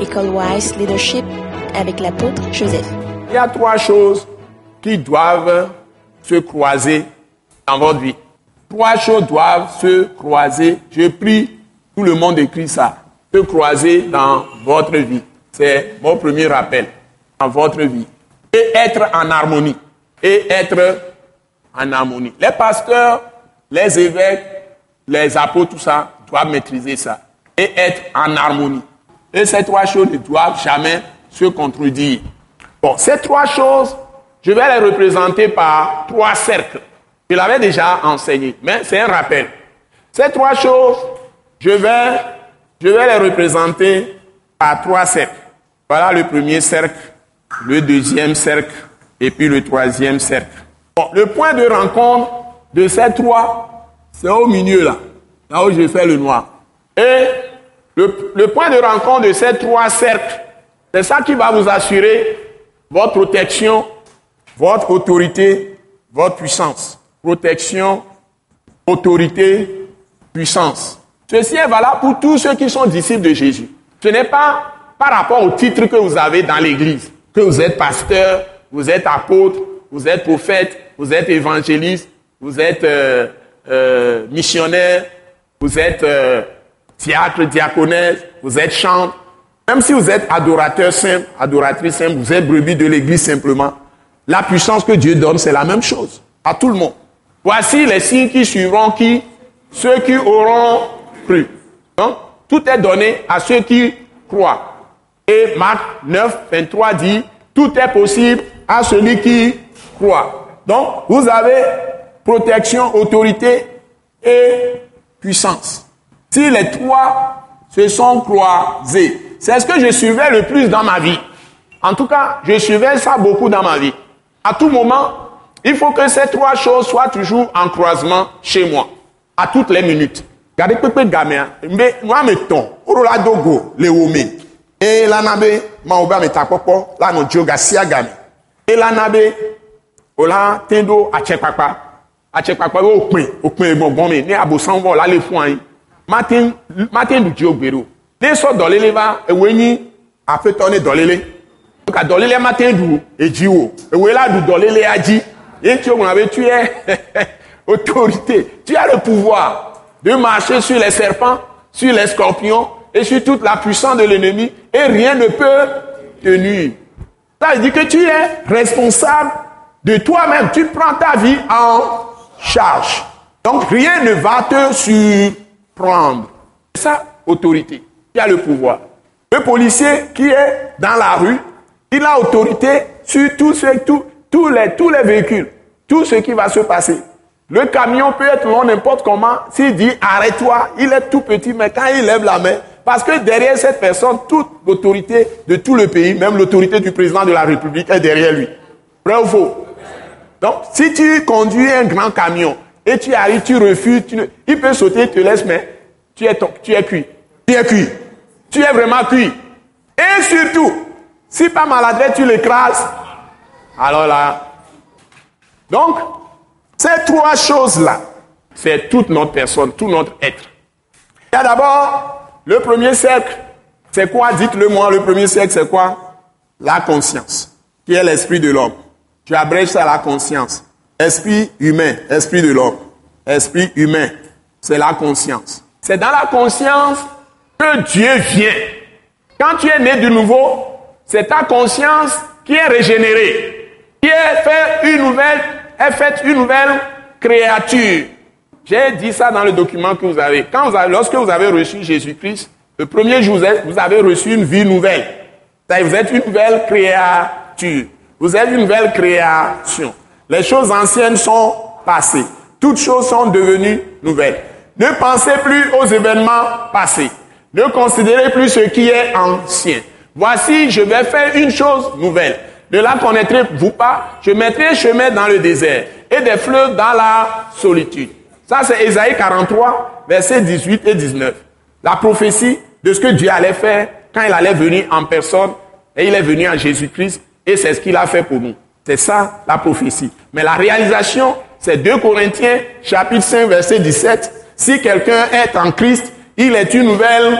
École Wise Leadership avec l'apôtre Joseph. Il y a trois choses qui doivent se croiser dans votre vie. Trois choses doivent se croiser. Je prie, tout le monde écrit ça. Se croiser dans votre vie. C'est mon premier rappel. Dans votre vie. Et être en harmonie. Et être en harmonie. Les pasteurs, les évêques, les apôtres, tout ça, doivent maîtriser ça. Et être en harmonie. Et ces trois choses ne doivent jamais se contredire. Bon, ces trois choses, je vais les représenter par trois cercles. Je l'avais déjà enseigné, mais c'est un rappel. Ces trois choses, je vais, je vais les représenter par trois cercles. Voilà le premier cercle, le deuxième cercle et puis le troisième cercle. Bon, le point de rencontre de ces trois, c'est au milieu là, là où je fais le noir. Et le, point de rencontre de ces trois cercles, c'est ça qui va vous assurer votre protection, votre autorité, votre puissance. Protection, autorité, puissance. Ceci est valable pour tous ceux qui sont disciples de Jésus. Ce n'est pas par rapport au titre que vous avez dans l'Église, que vous êtes pasteur, vous êtes apôtre, vous êtes prophète, vous êtes évangéliste, vous êtes euh, euh, missionnaire, vous êtes euh, théâtre, diaconesse, vous êtes chante. Même si vous êtes adorateur simple, adoratrice simple, vous êtes brebis de l'église simplement, la puissance que Dieu donne, c'est la même chose à tout le monde. Voici les signes qui suivront qui? Ceux qui auront cru. Donc, tout est donné à ceux qui croient. Et Marc 9, 23 dit, tout est possible à celui qui croit. Donc, vous avez protection, autorité et puissance. Si les trois se sont croisés, c'est ce que je suivais le plus dans ma vie. En tout cas, je suivais ça beaucoup dans ma vie. À tout moment, il faut que ces trois choses soient toujours en croisement chez moi. À toutes les minutes. Regardez, pépé gamin, mais moi, mettons, orola dogo, le wome. Et la nabe, ma oba me tapopo, la no joga sia gamin. Et la nabe, ola tendo a chekpakpa. A chekpakpa, o pin, o pin, bon, bon, mais, ne abosan, la le fouan, Martin Martin Luther Ogbero ne sɔ dɔlele va ewoe nyi aƒetɔ ne dɔlele ka dɔlele Martin la du dɔlelea dzi ye tsi o ŋlɔ be tu yɛ autorité. Tu as le pouvoir de marcher sur les serpents sur les scorpions et sur toute la puissance de l'ennemi et rien ne peut te nuire. Ça veut dire que tu es responsable de toi-même. Tu prends ta vie en charge. Donc rien ne va te sur prendre. Ça, autorité. Qui a le pouvoir. Le policier qui est dans la rue, il a autorité sur tous les, tous les véhicules, tout ce qui va se passer. Le camion peut être long n'importe comment. S'il dit arrête-toi, il est tout petit, mais quand il lève la main, parce que derrière cette personne, toute l'autorité de tout le pays, même l'autorité du président de la République est derrière lui. Vrai ou faux? Donc, si tu conduis un grand camion et tu arrives, tu refuses, il peut sauter, te laisse, mais tu es, tu es cuit. Tu es cuit. Tu es vraiment cuit. Et surtout, si pas maladresse, tu l'écrases, alors là. Donc, ces trois choses-là, c'est toute notre personne, tout notre être. Il y a d'abord le premier cercle. C'est quoi? Dites-le moi, le premier cercle, c'est quoi? La conscience, qui est l'esprit de l'homme. Tu abrèges ça à la conscience. Esprit humain, esprit de l'homme. Esprit humain, c'est la conscience. C'est dans la conscience que Dieu vient. Quand tu es né de nouveau, c'est ta conscience qui est régénérée, qui est fait une nouvelle, est faite une nouvelle créature. J'ai dit ça dans le document que vous avez. Quand vous avez, lorsque vous avez reçu Jésus-Christ, le premier jour, vous avez reçu une vie nouvelle. Vous êtes une nouvelle créature. Vous êtes une nouvelle création. Les choses anciennes sont passées. Toutes choses sont devenues nouvelles. Ne pensez plus aux événements passés. Ne considérez plus ce qui est ancien. Voici, je vais faire une chose nouvelle. Ne la connaîtrez-vous pas Je mettrai chemin dans le désert et des fleuves dans la solitude. Ça, c'est Ésaïe 43, versets 18 et 19. La prophétie de ce que Dieu allait faire quand il allait venir en personne et il est venu en Jésus-Christ et c'est ce qu'il a fait pour nous. C'est ça la prophétie. Mais la réalisation, c'est 2 Corinthiens chapitre 5 verset 17. Si quelqu'un est en Christ, il est une nouvelle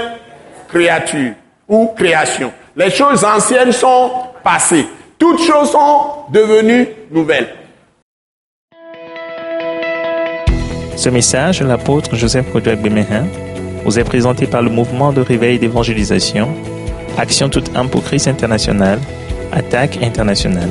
créature. ou création. Les choses anciennes sont passées. Toutes choses sont devenues nouvelles. Ce message l'apôtre Joseph Kodouak Bemehin vous est présenté par le mouvement de réveil d'évangélisation, Action toute âme pour Christ international, Attaque internationale.